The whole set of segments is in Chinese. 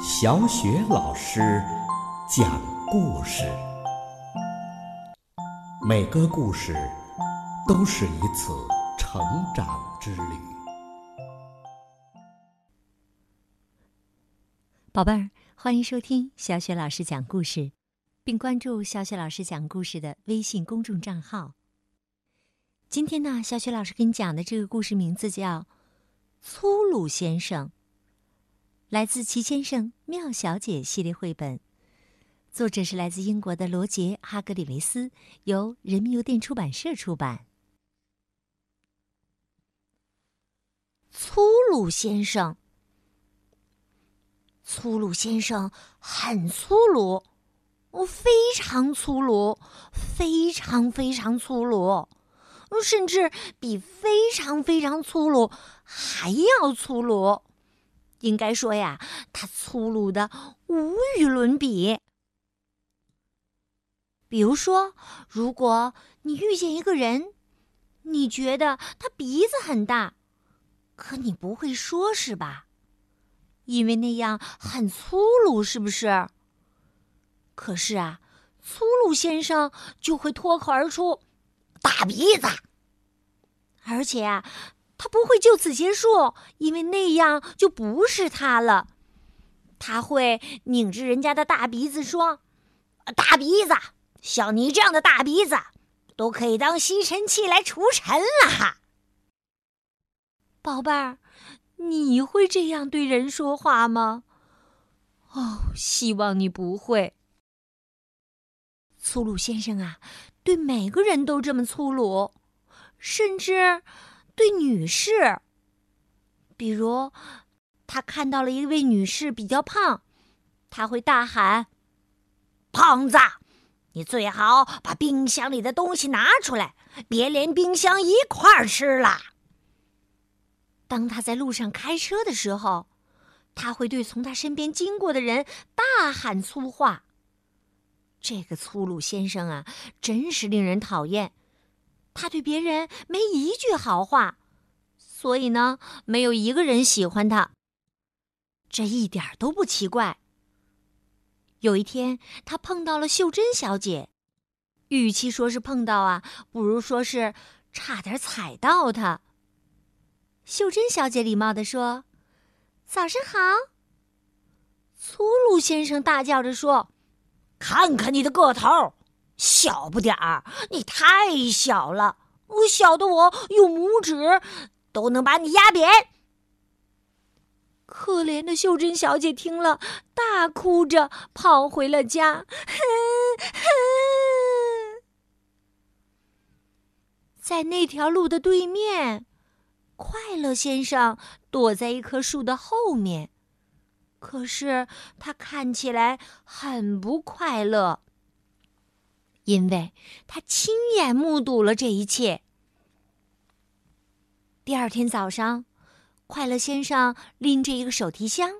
小雪老师讲故事，每个故事都是一次成长之旅。宝贝儿，欢迎收听小雪老师讲故事，并关注小雪老师讲故事的微信公众账号。今天呢，小雪老师给你讲的这个故事名字叫《粗鲁先生》，来自《齐先生妙小姐》系列绘本，作者是来自英国的罗杰·哈格里维斯，由人民邮电出版社出版。粗鲁先生，粗鲁先生很粗鲁，我非常粗鲁，非常非常粗鲁。甚至比非常非常粗鲁还要粗鲁，应该说呀，他粗鲁的无与伦比。比如说，如果你遇见一个人，你觉得他鼻子很大，可你不会说是吧？因为那样很粗鲁，是不是？可是啊，粗鲁先生就会脱口而出。大鼻子，而且啊，他不会就此结束，因为那样就不是他了。他会拧着人家的大鼻子说：“大鼻子，像你这样的大鼻子，都可以当吸尘器来除尘了。”宝贝儿，你会这样对人说话吗？哦，希望你不会。粗鲁先生啊。对每个人都这么粗鲁，甚至对女士。比如，他看到了一位女士比较胖，他会大喊：“胖子，你最好把冰箱里的东西拿出来，别连冰箱一块儿吃了。”当他在路上开车的时候，他会对从他身边经过的人大喊粗话。这个粗鲁先生啊，真是令人讨厌。他对别人没一句好话，所以呢，没有一个人喜欢他。这一点都不奇怪。有一天，他碰到了秀珍小姐，与其说是碰到啊，不如说是差点踩到她。秀珍小姐礼貌地说：“早上好。”粗鲁先生大叫着说。看看你的个头，小不点儿，你太小了，我小的我用拇指都能把你压扁。可怜的秀珍小姐听了，大哭着跑回了家。在那条路的对面，快乐先生躲在一棵树的后面。可是他看起来很不快乐，因为他亲眼目睹了这一切。第二天早上，快乐先生拎着一个手提箱，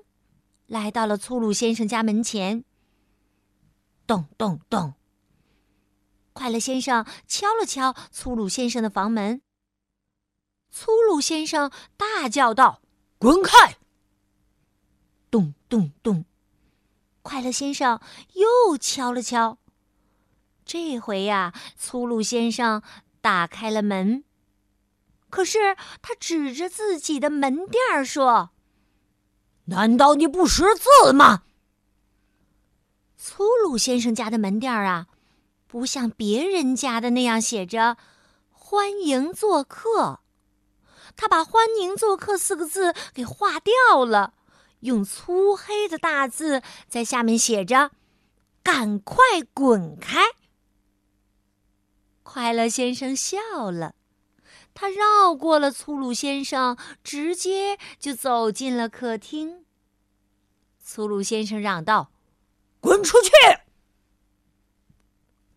来到了粗鲁先生家门前。咚咚咚！快乐先生敲了敲粗鲁先生的房门。粗鲁先生大叫道：“滚开！”咚咚咚！快乐先生又敲了敲。这回呀，粗鲁先生打开了门。可是他指着自己的门垫儿说：“难道你不识字吗？”粗鲁先生家的门垫儿啊，不像别人家的那样写着“欢迎做客”，他把“欢迎做客”四个字给划掉了。用粗黑的大字在下面写着：“赶快滚开！”快乐先生笑了，他绕过了粗鲁先生，直接就走进了客厅。粗鲁先生嚷道：“滚出去！”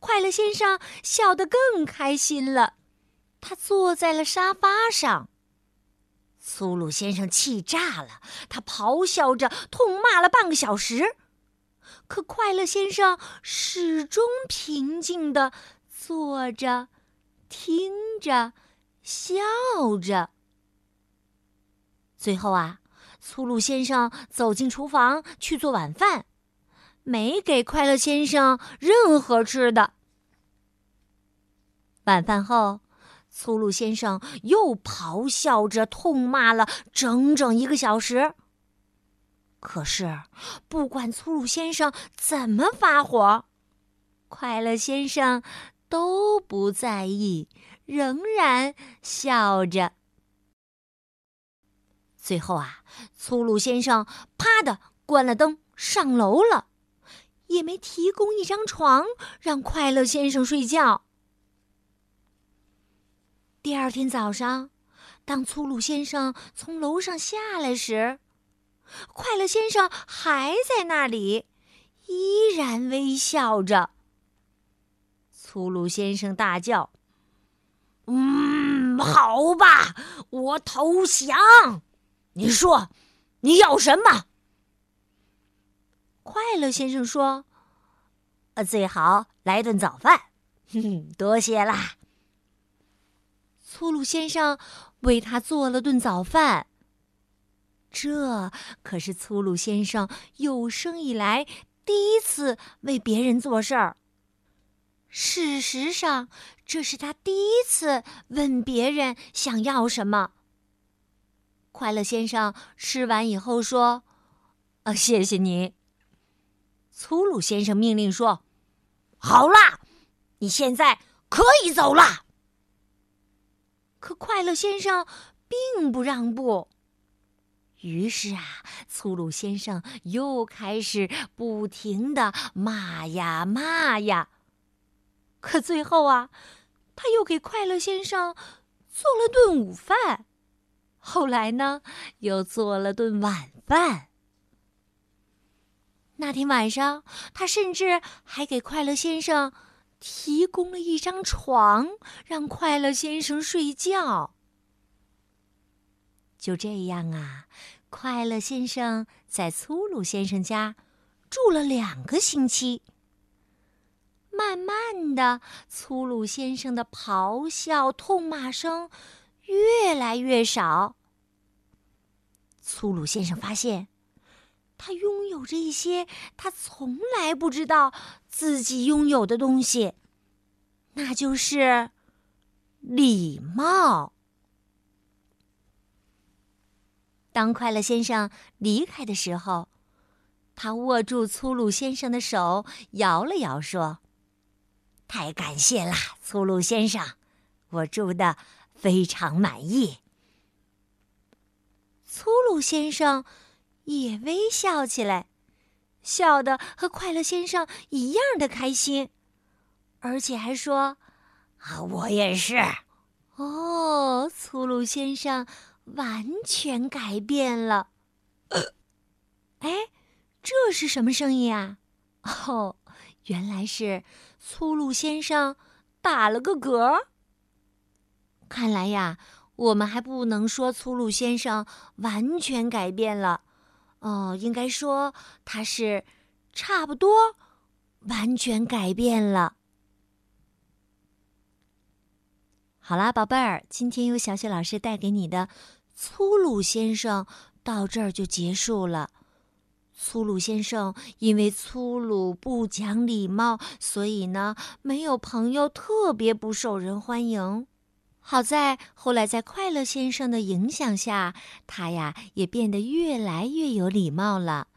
快乐先生笑得更开心了，他坐在了沙发上。粗鲁先生气炸了，他咆哮着痛骂了半个小时，可快乐先生始终平静的坐着，听着，笑着。最后啊，粗鲁先生走进厨房去做晚饭，没给快乐先生任何吃的。晚饭后，粗鲁先生又咆哮着痛骂了整整一个小时。可是，不管粗鲁先生怎么发火，快乐先生都不在意，仍然笑着。最后啊，粗鲁先生啪的关了灯，上楼了，也没提供一张床让快乐先生睡觉。第二天早上，当粗鲁先生从楼上下来时，快乐先生还在那里，依然微笑着。粗鲁先生大叫：“嗯，好吧，我投降。你说，你要什么？”快乐先生说：“呃，最好来顿早饭。”哼，多谢啦。粗鲁先生为他做了顿早饭。这可是粗鲁先生有生以来第一次为别人做事儿。事实上，这是他第一次问别人想要什么。快乐先生吃完以后说：“啊，谢谢你。”粗鲁先生命令说：“好啦，你现在可以走了。”可快乐先生并不让步。于是啊，粗鲁先生又开始不停的骂呀骂呀。可最后啊，他又给快乐先生做了顿午饭，后来呢，又做了顿晚饭。那天晚上，他甚至还给快乐先生提供了一张床，让快乐先生睡觉。就这样啊，快乐先生在粗鲁先生家住了两个星期。慢慢的，粗鲁先生的咆哮、痛骂声越来越少。粗鲁先生发现，他拥有着一些他从来不知道自己拥有的东西，那就是礼貌。当快乐先生离开的时候，他握住粗鲁先生的手，摇了摇，说：“太感谢了，粗鲁先生，我住的非常满意。”粗鲁先生也微笑起来，笑得和快乐先生一样的开心，而且还说：“啊，我也是。”哦，粗鲁先生。完全改变了。哎，这是什么声音啊？哦，原来是粗鲁先生打了个嗝。看来呀，我们还不能说粗鲁先生完全改变了。哦，应该说他是差不多完全改变了。好啦，宝贝儿，今天由小雪老师带给你的《粗鲁先生》到这儿就结束了。粗鲁先生因为粗鲁不讲礼貌，所以呢没有朋友，特别不受人欢迎。好在后来在快乐先生的影响下，他呀也变得越来越有礼貌了。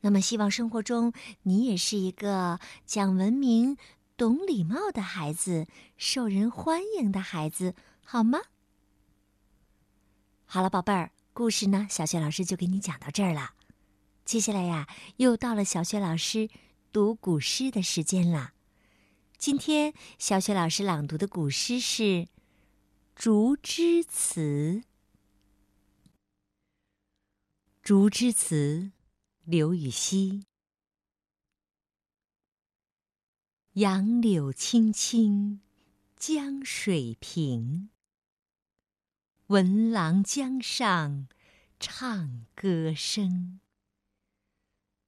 那么，希望生活中你也是一个讲文明。懂礼貌的孩子，受人欢迎的孩子，好吗？好了，宝贝儿，故事呢，小雪老师就给你讲到这儿了。接下来呀，又到了小雪老师读古诗的时间了。今天小雪老师朗读的古诗是《竹枝词》。《竹枝词》，刘禹锡。杨柳青青江水平，闻郎江上唱歌声。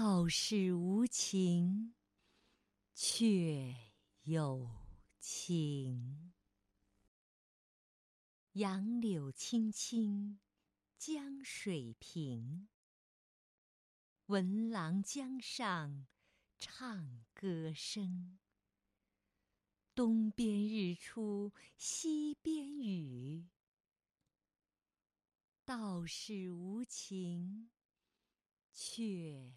道是无晴却有晴。杨柳青青江水平，闻郎江上唱歌声。东边日出西边雨。道是无晴却